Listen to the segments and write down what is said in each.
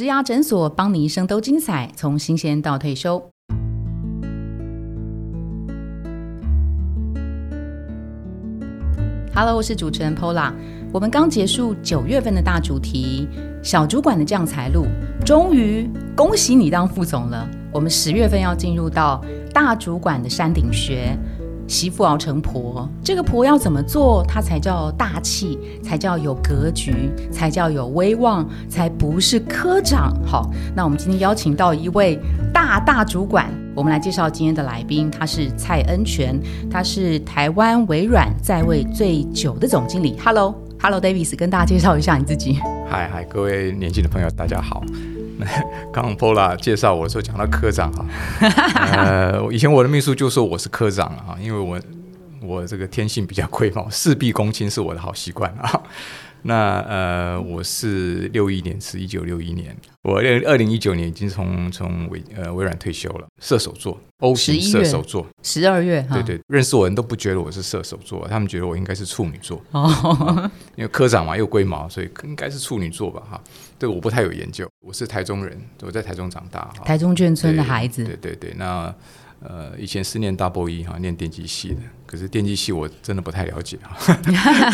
植牙诊所，帮你一生都精彩，从新鲜到退休。Hello，我是主持人 Pola。我们刚结束九月份的大主题——小主管的降财路，终于恭喜你当副总了。我们十月份要进入到大主管的山顶学。媳妇熬成婆，这个婆要怎么做，她才叫大气，才叫有格局，才叫有威望，才不是科长。好，那我们今天邀请到一位大大主管，我们来介绍今天的来宾，他是蔡恩全，他是台湾微软在位最久的总经理。Hello，Hello，Davis，跟大家介绍一下你自己。嗨嗨，各位年轻的朋友，大家好。刚刚 Pola 介绍我说讲到科长哈，呃，以前我的秘书就说我是科长啊，因为我我这个天性比较龟毛，事必躬亲是我的好习惯啊。那呃，我是六一年，是一九六一年。我二二零一九年已经从从微呃微软退休了。射手座，O 型射手座，十二月。对对，认识我人都不觉得我是射手座，他们觉得我应该是处女座。哦，因为科长嘛，又龟毛，所以应该是处女座吧？哈，对，我不太有研究。我是台中人，我在台中长大。台中眷村的孩子。对对对，那。呃，以前是念 double E 哈，念电机系的，可是电机系我真的不太了解哈。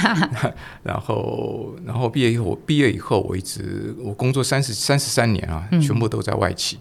然后，然后毕业以后，毕业以后我一直我工作三十三十三年啊，全部都在外企，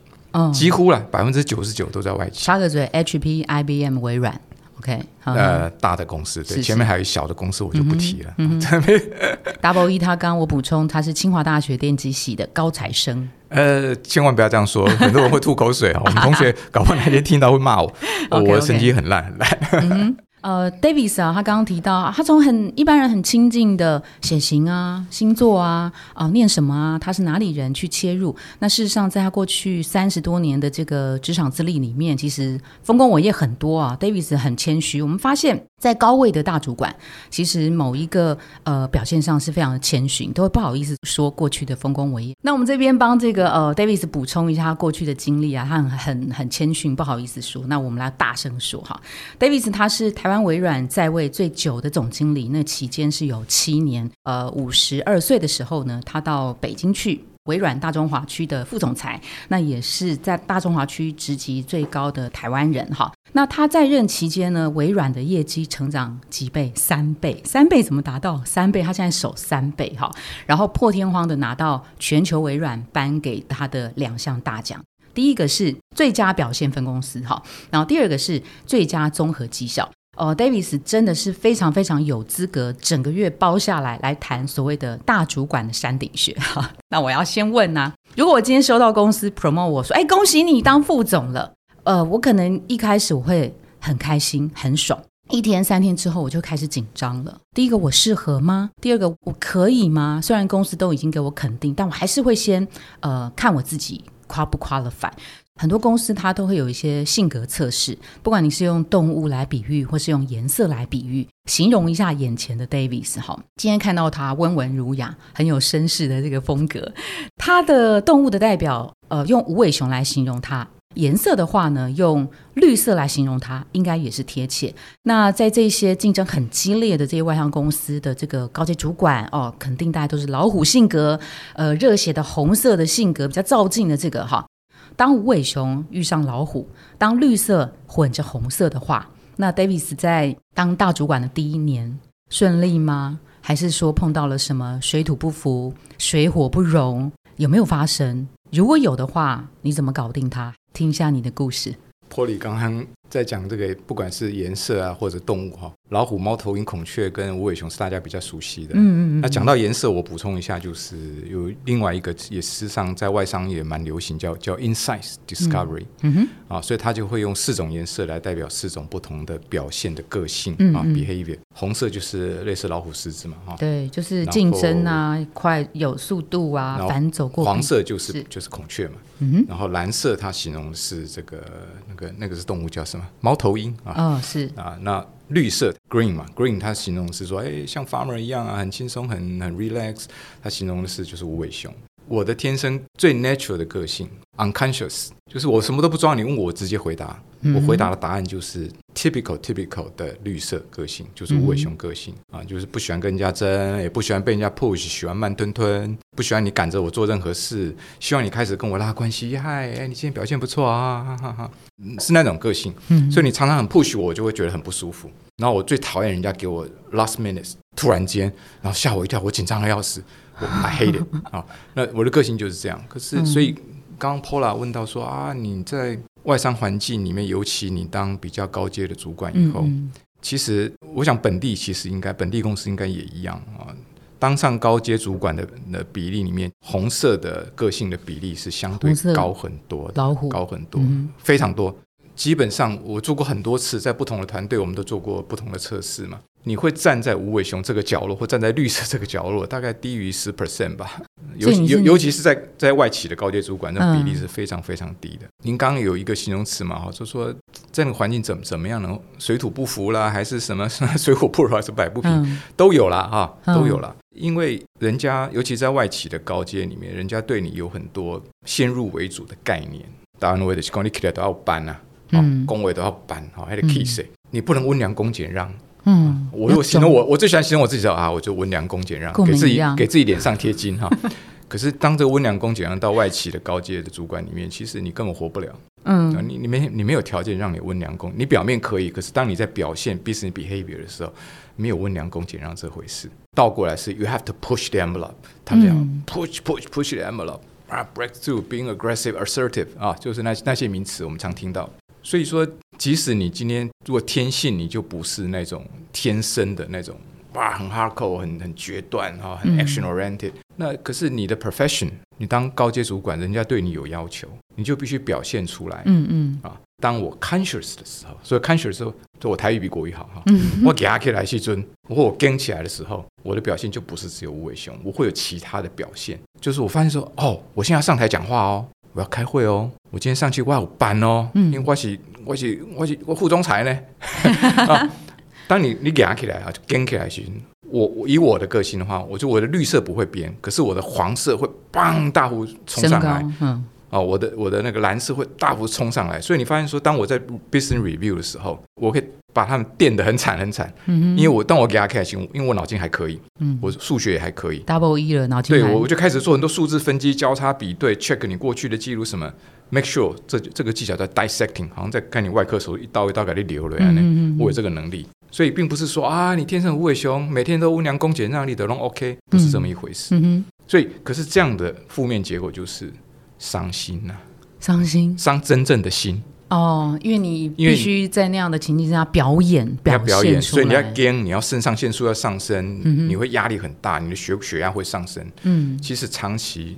几乎了百分之九十九都在外企。插个嘴，HP、IBM、微软。OK，呃，大的公司对，前面还有小的公司，我就不提了。Double E，他刚我补充，他是清华大学电机系的高材生。呃，千万不要这样说，很多人会吐口水啊。我们同学搞不好哪天听到会骂我，我的成绩很烂很烂。呃，Davis 啊，他刚刚提到，他从很一般人很亲近的血型啊、星座啊、啊念什么啊，他是哪里人去切入。那事实上，在他过去三十多年的这个职场资历里面，其实丰功伟业很多啊。Davis 很谦虚，我们发现，在高位的大主管，其实某一个呃表现上是非常的谦逊，都会不好意思说过去的丰功伟业。那我们这边帮这个呃 Davis 补充一下他过去的经历啊，他很很很谦逊，不好意思说。那我们来大声说哈，Davis 他是台湾。微软在位最久的总经理，那期间是有七年。呃，五十二岁的时候呢，他到北京去，微软大中华区的副总裁，那也是在大中华区职级最高的台湾人哈。那他在任期间呢，微软的业绩成长几倍？三倍，三倍怎么达到？三倍，他现在守三倍哈。然后破天荒的拿到全球微软颁给他的两项大奖，第一个是最佳表现分公司哈，然后第二个是最佳综合绩效。哦，Davis 真的是非常非常有资格，整个月包下来来谈所谓的大主管的山顶学哈。那我要先问呐，如果我今天收到公司 promote 我说，哎，恭喜你当副总了，呃，我可能一开始我会很开心很爽，一天三天之后我就开始紧张了。第一个我适合吗？第二个我可以吗？虽然公司都已经给我肯定，但我还是会先呃看我自己夸不夸了反。很多公司它都会有一些性格测试，不管你是用动物来比喻，或是用颜色来比喻，形容一下眼前的 Davis 哈。今天看到他温文儒雅，很有绅士的这个风格。他的动物的代表，呃，用无尾熊来形容他；颜色的话呢，用绿色来形容他，应该也是贴切。那在这些竞争很激烈的这些外商公司的这个高级主管哦，肯定大家都是老虎性格，呃，热血的红色的性格，比较照进的这个哈。当无尾熊遇上老虎，当绿色混着红色的话，那 Davis 在当大主管的第一年顺利吗？还是说碰到了什么水土不服、水火不容？有没有发生？如果有的话，你怎么搞定它？听一下你的故事。波里刚刚在讲这个，不管是颜色啊，或者动物哈。老虎、猫头鹰、孔雀跟无尾熊是大家比较熟悉的。嗯嗯嗯。那讲到颜色，我补充一下，就是有另外一个也事实上在外商也蛮流行，叫叫 Insight Discovery。嗯哼。啊，所以它就会用四种颜色来代表四种不同的表现的个性啊，behavior。红色就是类似老虎、狮子嘛，哈。对，就是竞争啊，快有速度啊，反走过。黄色就是就是孔雀嘛。嗯哼。然后蓝色它形容是这个那个那个是动物叫什么？猫头鹰啊。哦，是啊，那。绿色 green 嘛，green 它形容是说，哎，像 farmer 一样啊，很轻松，很很 relax。它形容的是就是无尾熊。我的天生最 natural 的个性，unconscious，就是我什么都不装，你问我，我直接回答。我回答的答案就是 typical typical 的绿色个性，就是无尾熊个性啊，就是不喜欢跟人家争，也不喜欢被人家 push，喜欢慢吞吞，不喜欢你赶着我做任何事，希望你开始跟我拉关系。嗨，哎，你今天表现不错啊，哈哈哈，是那种个性。所以你常常很 push 我，我就会觉得很不舒服。然后我最讨厌人家给我 last minute，突然间，然后吓我一跳，我紧张的要死，我 I hate it 啊。那我的个性就是这样。可是，所以刚刚 Paula 问到说啊，你在。外商环境里面，尤其你当比较高阶的主管以后，其实我想本地其实应该本地公司应该也一样啊。当上高阶主管的的比例里面，红色的个性的比例是相对高很多，老虎高很多，非常多。基本上我做过很多次，在不同的团队，我们都做过不同的测试嘛。你会站在无尾熊这个角落，或站在绿色这个角落，大概低于十 percent 吧。尤尤尤其是在在外企的高阶主管，那比例是非常非常低的。您刚刚有一个形容词嘛，哈，就说这个环境怎怎么样呢？水土不服啦，还是什么 水火不容，还是摆不平，都有啦，哈，都有了。因为人家尤其在外企的高阶里面，人家对你有很多先入为主的概念。当然，我的公你起来都要搬啊，嗯，工位都要搬，好，还得 kiss，你不能温良恭俭让。嗯，我如果形容我，我最喜欢形容我自己的啊，我就温良恭俭让，给自己给自己脸上贴金哈。可是当这个温良恭俭让到外企的高阶的主管里面，其实你根本活不了。嗯，你你没你没有条件让你温良恭，你表面可以，可是当你在表现 business behavior 的时候，没有温良恭俭让这回事。倒过来是 you have to push the envelope，他们讲 push push push the envelope 啊，break through，being aggressive，assertive 啊，就是那那些名词我们常听到。所以说，即使你今天如果天性你就不是那种天生的那种哇，很 hardcore，很很决断哈，很 action oriented。那可是你的 profession，你当高阶主管，人家对你有要求，你就必须表现出来。嗯嗯。啊，当我 conscious 的时候，所以 conscious 的时候，就我台语比国语好哈。我给阿 K 来去尊，或我跟起来的时候，我的表现就不是只有无尾熊，我会有其他的表现。就是我发现说，哦，我现在要上台讲话哦。我要开会哦，我今天上去我有班哦，因为我是我是我是我副总裁呢。当你你他起来啊，就跟起来行。我我以我的个性的话，我就我的绿色不会变，可是我的黄色会砰大幅冲上来。嗯，哦，我的我的那个蓝色会大幅冲上来。所以你发现说，当我在 business review 的时候，我可以。把他们电得很惨很惨，嗯因为我当我给他开心，因为我脑筋还可以，嗯我数学也还可以，double E 了脑筋。对，我我就开始做很多数字分析、交叉比对、check 你过去的记录什么，make sure 这这个技巧在 dissecting，好像在看你外科手术一刀一刀给你流了呀。我有这个能力，所以并不是说啊，你天生无尾熊，每天都温良恭俭让，你的拢 OK，不是这么一回事。所以，可是这样的负面结果就是伤心呐，伤心，伤真正的心。哦，因为你必须在那样的情境下表演，要表演，所以你要 gen，，你要肾上腺素要上升，你会压力很大，你的血血压会上升。嗯，其实长期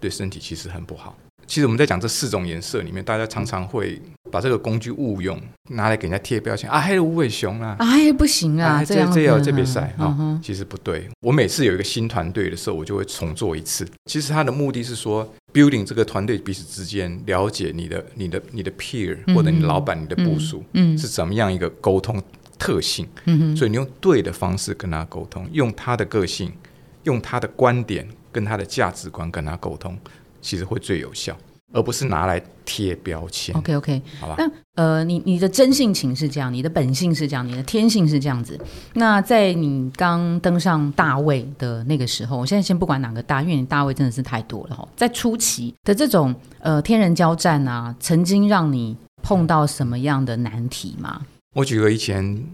对身体其实很不好。其实我们在讲这四种颜色里面，大家常常会把这个工具误用，拿来给人家贴标签啊，还有无尾熊啊，啊，不行啊，这这要这比赛啊，其实不对。我每次有一个新团队的时候，我就会重做一次。其实它的目的是说，building 这个团队彼此之间了解你的、你的、你的 peer 或者你老板、你的部署嗯是怎么样一个沟通特性。嗯所以你用对的方式跟他沟通，用他的个性，用他的观点跟他的价值观跟他沟通。其实会最有效，而不是拿来贴标签。OK OK，好吧。那呃，你你的真性情是这样，你的本性是这样，你的天性是这样子。那在你刚登上大位的那个时候，我现在先不管哪个大，因为你大位真的是太多了哈。在初期的这种呃天人交战啊，曾经让你碰到什么样的难题吗？我举个以前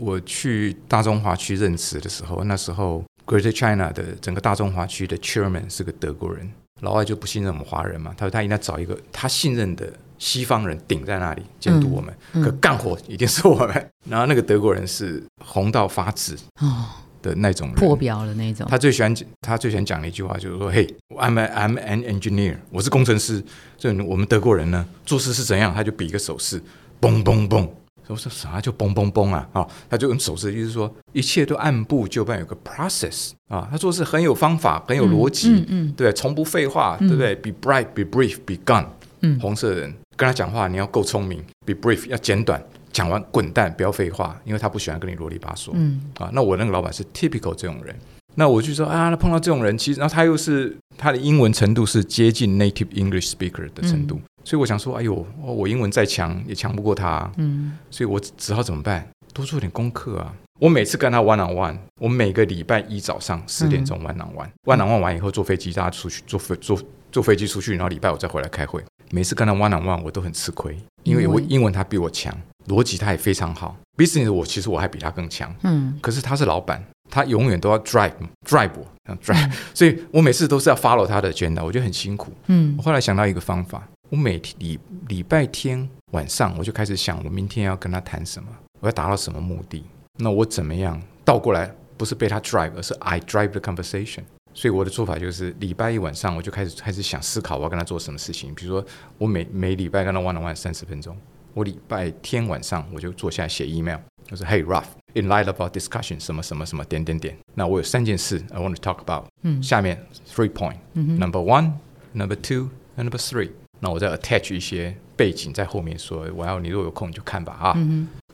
我去大中华区任职的时候，那时候 Greater China 的整个大中华区的 Chairman 是个德国人。老外就不信任我们华人嘛？他说他应该找一个他信任的西方人顶在那里监督我们，可干活一定是我们。然后那个德国人是红到发紫哦的那种破表的那种。他最喜欢他最喜欢讲的一句话就是说：“嘿 I'm an engineer，我是工程师。所以我们德国人呢做事是怎样？他就比一个手势，嘣嘣嘣。”我说啥就嘣嘣嘣啊？啊，他就用手势，意思说一切都按部就班，有个 process 啊。他做事很有方法，很有逻辑，嗯，对，从不废话，对不对？Be bright, be brief, be gone。嗯，红色人跟他讲话，你要够聪明，be brief 要简短，讲完滚蛋，不要废话，因为他不喜欢跟你啰里吧嗦。嗯，啊，那我那个老板是 typical 这种人。那我就说啊，那碰到这种人，其实然后他又是他的英文程度是接近 native English speaker 的程度，所以我想说，哎呦，我英文再强也强不过他，嗯，所以我只好怎么办？多做点功课啊！我每次跟他 one on one，我每个礼拜一早上十点钟 one on one，one on one 完以后坐飞机，大家出去坐飞坐坐飞机出去，然后礼拜五再回来开会。每次跟他 one on one，我都很吃亏，因为我英文他比我强，逻辑他也非常好，business 我其实我还比他更强，嗯，可是他是老板，他永远都要 drive drive 我，drive，所以我每次都是要 follow 他的 agenda，我觉得很辛苦，嗯，我后来想到一个方法，我每天礼礼拜天晚上我就开始想，我明天要跟他谈什么，我要达到什么目的，那我怎么样倒过来，不是被他 drive，而是 I drive the conversation。所以我的做法就是礼拜一晚上我就开始开始想思考我要跟他做什么事情。比如说我每每礼拜跟他 one on one 三十分钟，我礼拜天晚上我就坐下来写 email，就是 Hey Ruff，in light of our discussion 什么什么什么点点点。那我有三件事 I want to talk about。嗯，下面 three point，number one，number two，number three。那我再 attach 一些背景在后面说，我要你如果有空你就看吧啊。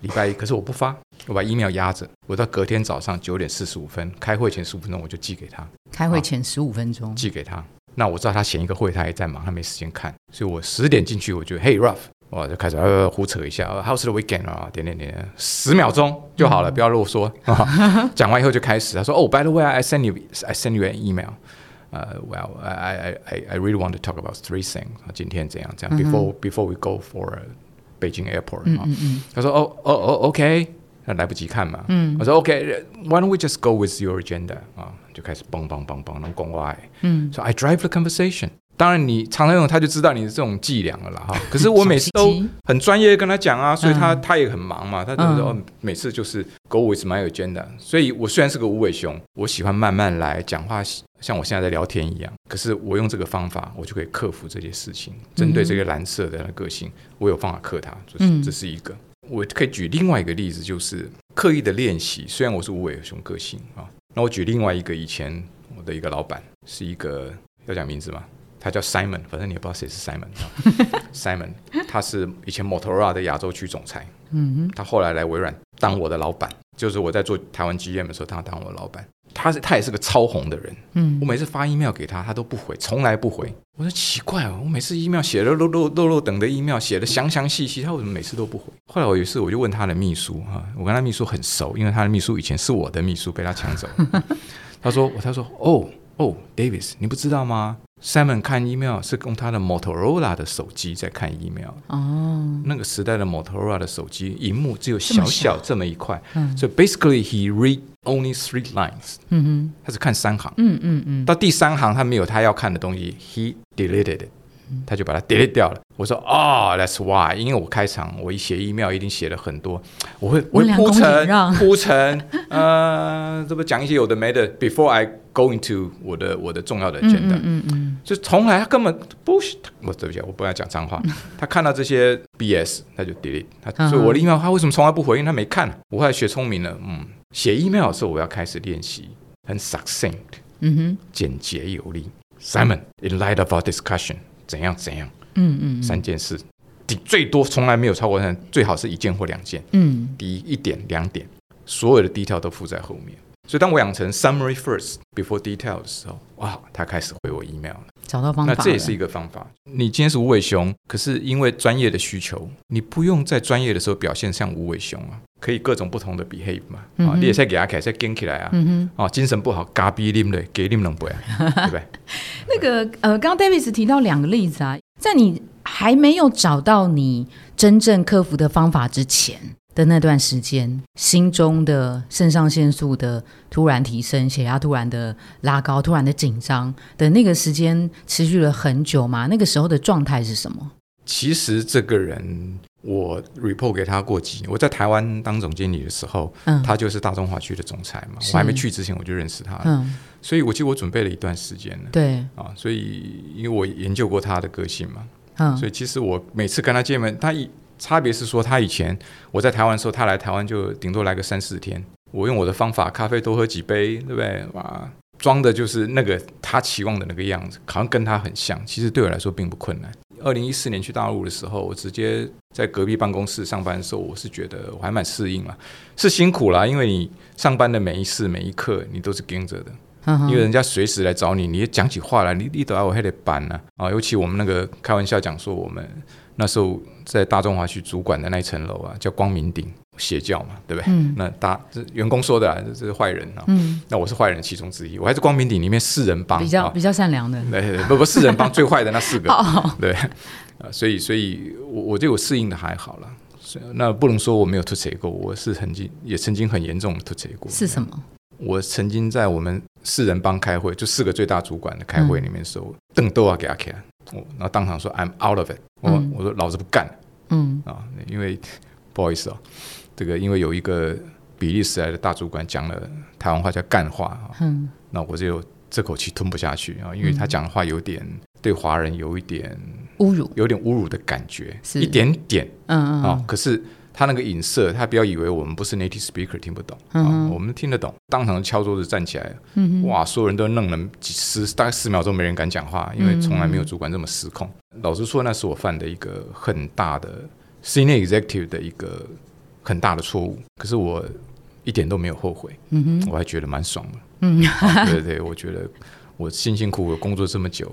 礼拜一，可是我不发，我把 email 压着，我到隔天早上九点四十五分开会前十五分钟我就寄给他。开会前十五分钟寄给他，那我知道他前一个会他也在忙，他没时间看，所以我十点进去，我就 Hey Ruff，我就开始呃胡扯一下，How's the weekend 啊？点点点，十秒钟就好了，不要啰嗦啊。讲完以后就开始，他说哦，By the way，I send you，I send you an email。呃，Well，I I I I really want to talk about three things。今天怎样怎样？Before before we go for Beijing airport 嗯，他说哦哦哦，OK，那来不及看嘛，嗯，我说 OK，Why don't we just go with your agenda 啊，就开始嘣嘣嘣嘣能讲话，嗯，说 I drive the conversation。当然你常常用，他就知道你的这种伎俩了啦哈。可是我每次都很专业跟他讲啊，所以他他也很忙嘛，他就说每次就是 go with my agenda。所以我虽然是个无尾熊，我喜欢慢慢来讲话。像我现在在聊天一样，可是我用这个方法，我就可以克服这些事情。针对这个蓝色的个性，我有方法克它。这这是一个，我可以举另外一个例子，就是刻意的练习。虽然我是无尾熊个性啊，那我举另外一个，以前我的一个老板是一个要讲名字吗？他叫 Simon，反正你也不知道谁是 Simon。Simon，他是以前 Motorola 的亚洲区总裁。嗯哼，他后来来微软当我的老板，就是我在做台湾 GM 的时候，他当我的老板。他是他也是个超红的人，嗯，我每次发 email 给他，他都不回，从来不回。我说奇怪哦，我每次 email 写了漏漏漏漏等的 email 写的详详细细，他为什么每次都不回？后来我有一次我就问他的秘书哈，我跟他秘书很熟，因为他的秘书以前是我的秘书，被他抢走。他说他说哦哦，Davis，你不知道吗？Simon 看 email 是用他的 Motorola 的手机在看 email。哦，那个时代的 Motorola 的手机，荧幕只有小小这么一块。嗯，所以 basically he read only three lines。嗯哼，他只看三行。嗯嗯嗯，到第三行他没有他要看的东西，he deleted it。他就把它 delete 掉了。我说哦，That's why，因为我开场我一写 email 一定写了很多，我会我会铺陈铺陈，呃，这不讲一些有的没的，before I go into 我的我的重要的 agenda，嗯嗯，就从来他根本不，我对不起，我不要讲脏话，他看到这些 BS 他就 delete，他所以我的 email 他为什么从来不回应？他没看。我后来学聪明了，嗯，写 email 的时候我要开始练习很 succinct，嗯哼，简洁有力。Simon，in light of our discussion。怎样怎样？嗯嗯，三件事，第最多从来没有超过三，最好是一件或两件。嗯，第一一点两点，所有的 detail 都附在后面。所以当我养成 summary first before detail 的时候，哇，他开始回我 email 了。找到方法，那这也是一个方法。你今天是无尾熊，可是因为专业的需求，你不用在专业的时候表现像无尾熊啊，可以各种不同的 behave 嘛。啊，你也在给他开始跟起来啊。嗯哼。啊，精神不好，嘎逼拎的，给啉两杯，对不对？那个呃，刚刚 Davis 提到两个例子啊，在你还没有找到你真正克服的方法之前。的那段时间，心中的肾上腺素的突然提升，血压突然的拉高，突然的紧张的那个时间持续了很久吗？那个时候的状态是什么？其实这个人，我 report 给他过几年。我在台湾当总经理的时候，嗯，他就是大中华区的总裁嘛。我还没去之前，我就认识他了。嗯，所以我记得我准备了一段时间了。对啊，所以因为我研究过他的个性嘛，嗯，所以其实我每次跟他见面，他一差别是说，他以前我在台湾的时候，他来台湾就顶多来个三四天。我用我的方法，咖啡多喝几杯，对不对？哇，装的就是那个他期望的那个样子，好像跟他很像。其实对我来说并不困难。二零一四年去大陆的时候，我直接在隔壁办公室上班的时候，我是觉得我还蛮适应了，是辛苦啦，因为你上班的每一次每一刻，你都是盯着的。嗯因为人家随时来找你，你讲起话来，你你都要我还得板呢啊！尤其我们那个开玩笑讲说，我们那时候在大中华区主管的那一层楼啊，叫光明顶邪教嘛，对不对？嗯那大这员工说的啊，这这是坏人啊。嗯，那我是坏人其中之一，我还是光明顶里面四人帮啊比较比较善良的。对，不不，四人帮 最坏的那四个，哦，对，啊，所以所以我我对我适应的还好了。那不能说我没有吐槽过，我是曾经也曾经很严重的吐槽过。是什么？我曾经在我们四人帮开会，就四个最大主管的开会里面的时候，凳都要给他开，我然后当场说 I'm out of it，我、嗯。我说老子不干嗯。啊，因为不好意思哦，这个因为有一个比利时来的大主管讲了台湾话叫干话啊，嗯。那我就这口气吞不下去啊，因为他讲的话有点对华人有一点侮辱。有点侮辱的感觉，是。一点点嗯嗯。啊。可是他那个影射，他不要以为我们不是 native speaker 听不懂啊，我们听得懂。当场敲桌子站起来，嗯哇，所有人都愣了几十大概十秒钟，没人敢讲话，因为从来没有主管这么失控。老实说，那是我犯的一个很大的 senior executive 的一个很大的错误，可是我一点都没有后悔，嗯哼我还觉得蛮爽的。嗯啊对对，我觉得我辛辛苦苦工作这么久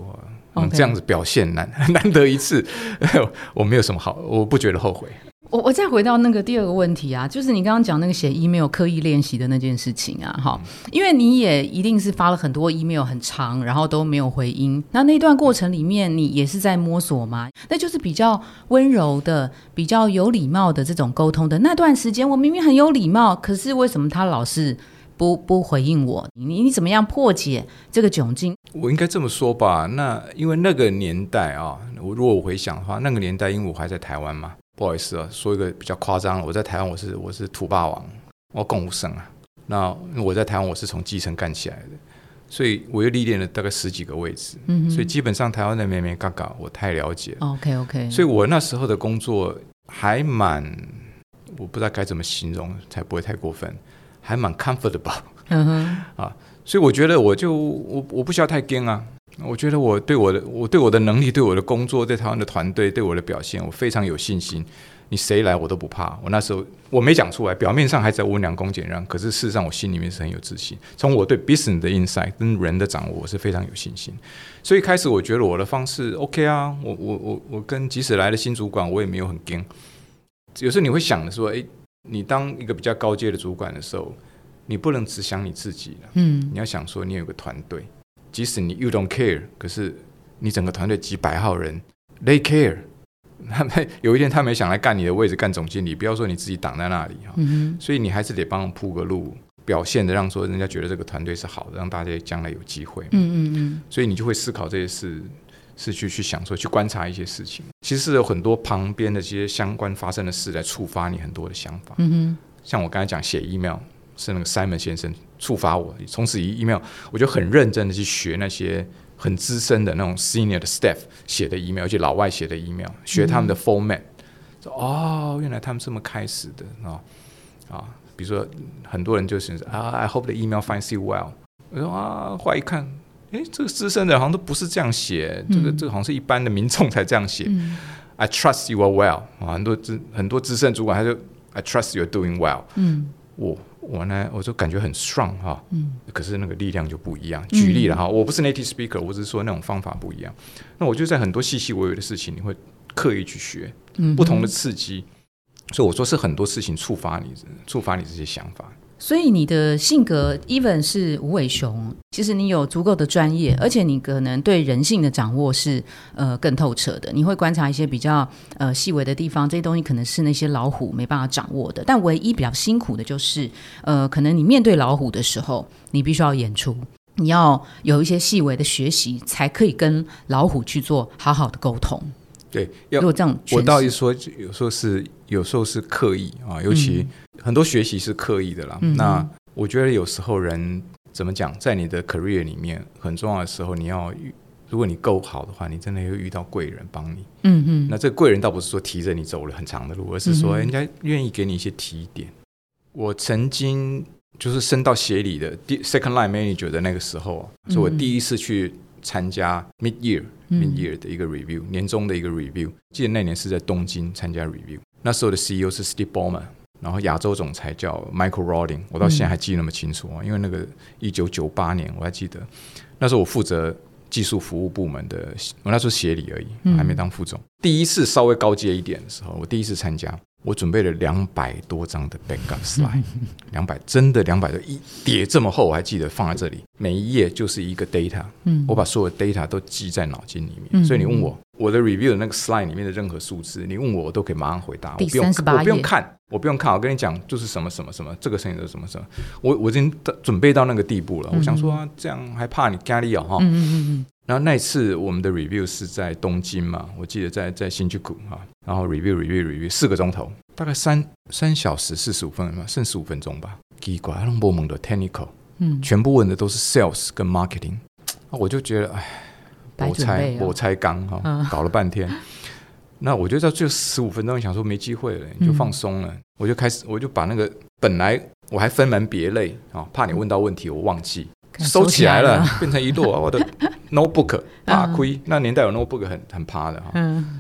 啊，这样子表现难 难得一次，我没有什么好，我不觉得后悔。我我再回到那个第二个问题啊，就是你刚刚讲那个写 email 刻意练习的那件事情啊，哈，因为你也一定是发了很多 email 很长，然后都没有回音，那那段过程里面你也是在摸索吗？那就是比较温柔的、比较有礼貌的这种沟通的那段时间，我明明很有礼貌，可是为什么他老是不不回应我？你你怎么样破解这个窘境？我应该这么说吧，那因为那个年代啊，我如果我回想的话，那个年代因为我还在台湾嘛，不好意思啊，说一个比较夸张了，我在台湾我是我是土霸王，我共无生啊。那我在台湾我是从基层干起来的，所以我又历练了大概十几个位置，嗯所以基本上台湾的妹妹嘎嘎我太了解了。，OK OK，所以我那时候的工作还蛮，我不知道该怎么形容才不会太过分，还蛮 comfortable。嗯哼，啊所以我觉得我就我我不需要太惊啊。我觉得我对我的我对我的能力、对我的工作、对台湾的团队、对我的表现，我非常有信心。你谁来我都不怕。我那时候我没讲出来，表面上还在温良恭俭让，可是事实上我心里面是很有自信。从我对 business 的 insight 跟人的掌握，我是非常有信心。所以开始我觉得我的方式 OK 啊，我我我我跟即使来了新主管，我也没有很惊。有时候你会想的说，诶，你当一个比较高阶的主管的时候，你不能只想你自己了。嗯你要想说，你有个团队，即使你 you don't care，可是你整个团队几百号人，they care。他们有一天他们想来干你的位置，干总经理，不要说你自己挡在那里哈。嗯所以你还是得帮铺个路，表现的让说人家觉得这个团队是好的，让大家将来有机会。嗯嗯嗯所以你就会思考这些事，是去去想说，去观察一些事情。其实有很多旁边的这些相关发生的事来触发你很多的想法。嗯哼，像我刚才讲写 email 是那个 Simon 先生触发我，从此以 email 我就很认真的去学那些很资深的那种 senior 的 staff 写的 email，而且老外写的 email，学他们的 format、说哦，原来他们这么开始的啊啊，比如说很多人就是啊，I hope the email finds you well，我说啊，后来一看。诶，这个资深的好像都不是这样写，这个嗯。这个好像是一般的民众才这样写。嗯。I trust you are well 啊，很多资很多资深主管他就 I trust you are doing well，嗯。我我呢，我就感觉很 strong 哈，嗯可是那个力量就不一样。举例了哈，我不是 native speaker，我只是说那种方法不一样。那我就在很多细细微微的事情，你会刻意去学嗯，不同的刺激，所以我说是很多事情触发你，触发你这些想法。所以你的性格，even 是无尾熊，其实你有足够的专业，而且你可能对人性的掌握是呃更透彻的。你会观察一些比较呃细微的地方，这些东西可能是那些老虎没办法掌握的。但唯一比较辛苦的就是，呃，可能你面对老虎的时候，你必须要演出。你要有一些细微的学习，才可以跟老虎去做好好的沟通。对，要如果这样，我倒是说，有时候是有时候是刻意啊，尤其很多学习是刻意的啦。嗯那我觉得有时候人怎么讲，在你的 career 里面很重要的时候，你要遇，如果你够好的话，你真的会遇到贵人帮你。嗯嗯那这个贵人倒不是说提着你走了很长的路，而是说人家愿意给你一些提点。我曾经就是升到协理的第 second line manager 的那个时候啊，是我嗯第一次去参加 mid year 嗯 mid year 的一个 review，年终的一个 review。记得那年是在东京参加 review，那时候的 CEO 是 Steve Ballmer。然后亚洲总裁叫 Michael Roding，我到现在还记得那么清楚啊，因为那个一九九八年我还记得，那时候我负责技术服务部门的，我那时候协理而已，还没当副总。第一次稍微高阶一点的时候，我第一次参加。我准备了两百多张的 backup slide，两百真的两百多一叠这么厚，我还记得放在这里，每一页就是一个 data，嗯，我把所有 data 都记在脑筋里面，所以你问我我的 review 的那个 slide 里面的任何数字，你问我我都可以马上回答，我不用我不用看，我不用看，我跟你讲就是什么什么什么，这个声音是什么什么，我我已经准备到那个地步了，我想说这样还怕你压力哦哈，嗯嗯嗯嗯。然后那次我们的 review 是在东京嘛，我记得在在新宿哈，然后 review review review 四个钟头，大概三三小时四十五分钟，剩十五分钟吧。奇怪，那么猛的 technical，嗯，全部问的都是 sales 跟 marketing，我就觉得哎，我猜我猜刚哈，搞了半天。那我就在最后十五分钟想说没机会了，你就放松了，我就开始我就把那个本来我还分门别类啊，怕你问到问题我忘记。收起来了，变成一摞我的 notebook 怕亏。那年代有 notebook 很很怕的哈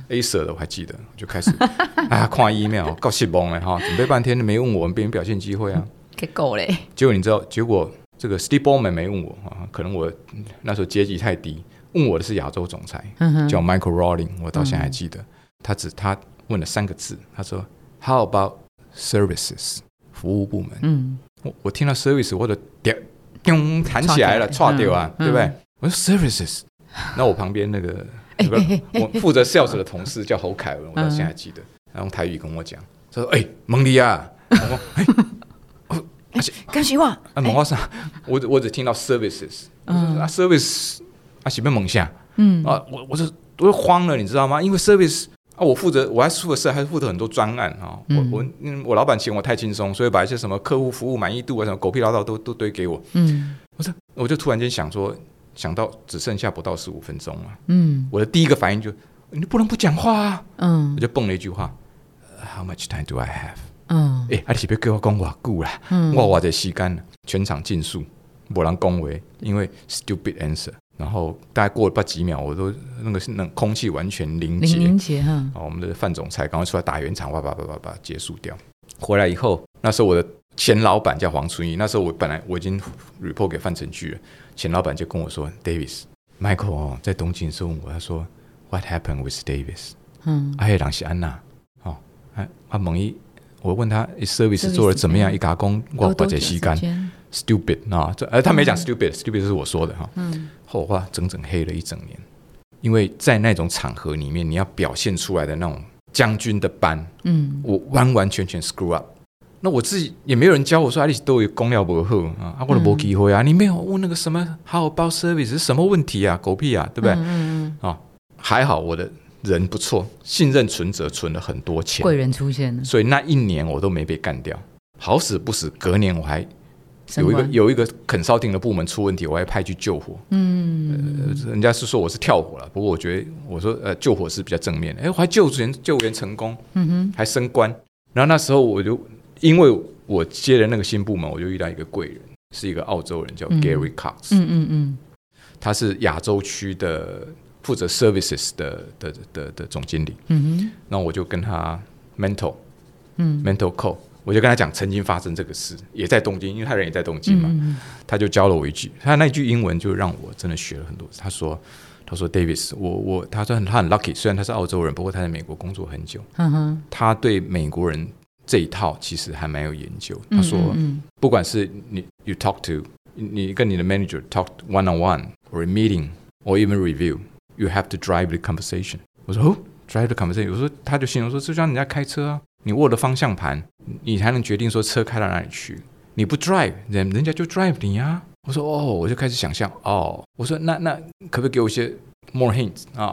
，A 色的我还记得，就开始 啊看 email，告气崩了哈，准备半天都没问我们别人表现机会啊，给够嘞。结果你知道，结果这个 Steve Ballmer 没问我啊，可能我那时候阶级太低，问我的是亚洲总裁，叫 Michael Rowling，我到现在还记得，他只他问了三个字，他说 How about services 服务部门？嗯，我我听到 service 我的点。咚，弹起来了，错掉啊，对不对？我说 services，那我旁边那个那个我负责 sales 的同事叫侯凯文，我到现在还记得，他用台语跟我讲，他说：“哎，蒙迪啊，我说 哎，干什么？啊，蒙话啥？我我只听到 services，啊，service 啊，是不是蒙下？嗯啊，我我就我就慌了，你知道吗？因为 service。啊，我负责，我还负责，还是负责很多专案啊。我我嗯，我老板请我太轻松，所以把一些什么客户服务满意度啊，什么狗屁唠叨都都堆给我。嗯，我说，我就突然间想说，想到只剩下不到十五分钟了。嗯，我的第一个反应就，你不能不讲话啊。嗯，我就蹦了一句话，How much time do I have？嗯，哎，阿里别给我讲话久了，我我的时间全场尽数，没人恭维，因为 stupid answer。然后大概过了不几秒，我都那个是那空气完全凝结，凝结哈。哦，我们的范总裁赶快出来打圆场，哇叭叭叭叭结束掉。回来以后，那时候我的前老板叫黄春义，那时候我本来我已经 report 给范成巨了，前老板就跟我说，Davis，Michael 哦，在东京的时候问我，他说，What happened with Davis？嗯，阿黑朗是安娜，哦，啊啊蒙一，我问他，service 做的怎么样？一打工我把这吸干。Stupid 啊，这呃他没讲 stupid，stupid 是我说的哈。嗯，后话整整黑了一整年，因为在那种场合里面，你要表现出来的那种将军的班，嗯，我完完全全 screw up。那我自己也没有人教我说，阿里都有公料不厚啊，阿我都没机会啊，你没有问那个什么 How about service 是什么问题啊？狗屁啊，对不对？嗯嗯啊，还好我的人不错，信任存折存了很多钱，贵人出现了，所以那一年我都没被干掉，好死不死，隔年我还。有一个有一个肯烧定的部门出问题，我还派去救火。嗯，人家是说我是跳火了，不过我觉得我说呃救火是比较正面的。哎，我还救援救援成功，嗯哼，还升官。然后那时候我就因为我接了那个新部门，我就遇到一个贵人，是一个澳洲人叫 Gary Cox。嗯嗯嗯，他是亚洲区的负责 services 的的的的总经理。嗯哼，那我就跟他 mental，嗯，mental call。我就跟他讲，曾经发生这个事，也在东京，因为他人也在东京嘛。他就教了我一句，他那句英文就让我真的学了很多。他说：“他说，Davis，我我，他说他很 lucky，虽然他是澳洲人，不过他在美国工作很久。嗯他对美国人这一套其实还蛮有研究。他说，不管是你 you talk to 你跟你的 manager talk one on one or a meeting or even review，you have to drive the conversation。我说哦，drive the conversation。我说，他就形容说，就像人家开车啊。”你握了方向盘，你才能决定说车开到哪里去。你不 drive，人人家就 drive 你啊。我说哦，我就开始想象哦。我说那那可不可以给我一些 more hints 啊？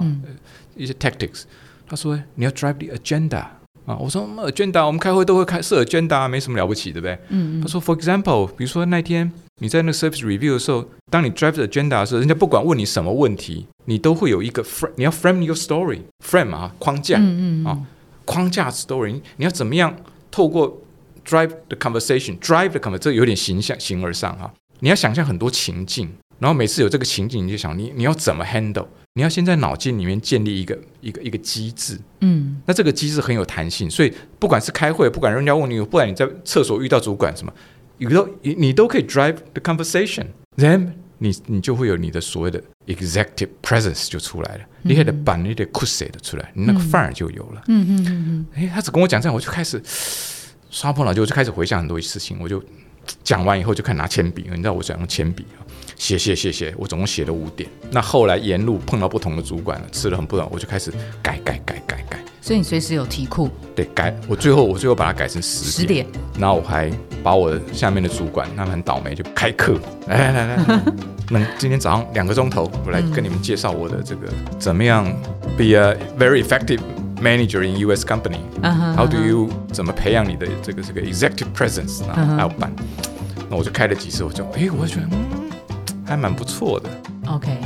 一些 tactics。他说你要 drive the agenda 啊。我说 agenda，我们开会都会开设 agenda，没什么了不起，对不对？嗯。他说 for example，比如说那天你在那个 service review 的时候，当你 drive the agenda 的时候，人家不管问你什么问题，你都会有一个 frame，你要 frame your story，frame 啊框架啊。框架 story，你要怎么样透过 drive the conversation，drive the conversation，这有点形象形而上哈。你要想象很多情境，然后每次有这个情境，你就想你你要怎么 handle？你要先在脑筋里面建立一个一个一个机制，嗯。那这个机制很有弹性，所以不管是开会，不管人家问你，不管你在厕所遇到主管什么，你都你你都可以 drive the conversation，then 你你就会有你的所谓的 executive presence 就出来了，你也得把你的 c u s 的出来，你那个范儿就有了。嗯嗯嗯诶，他只跟我讲这样，我就开始 刷破脑筋，我就开始回想很多事情，我就讲完以后就开始拿铅笔，你知道我想用铅笔啊，写写写写，我总共写了五点。那后来沿路碰到不同的主管了，吃了很不同，我就开始改改改改改，所以你随时有题库，对，改我最后我最后把它改成十十点，然后我还把我下面的主管，他们很倒霉，就开课，来来来来，那今天早上两个钟头，我来跟你们介绍我的这个怎么样 be a very effective manager in U.S. company。How do you 怎么培养你的这个这个 executive presence 嗯啊？还有办，那我就开了几次，我就哎，我就觉得嗯，还蛮不错的。OK，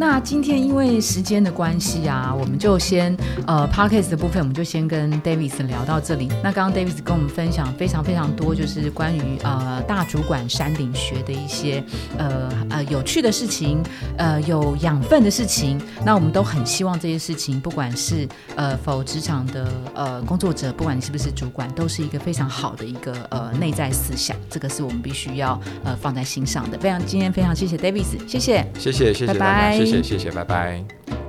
那今天因为时间的关系啊，我们就先呃 Podcast 的部分，我们就先跟 Davis 聊到这里。那刚刚 Davis 跟我们分享非常非常多，就是关于呃大主管山顶学的一些呃呃有趣的事情，呃有养分的事情。那我们都很希望这些事情，不管是呃否职场的呃工作者，不管你是不是主管，都是一个非常好的一个呃内在思想，这个是我们必须要呃放在心上的。非常今天非常谢谢 Davis，谢谢。谢谢谢谢大家，拜拜谢谢谢谢，拜拜。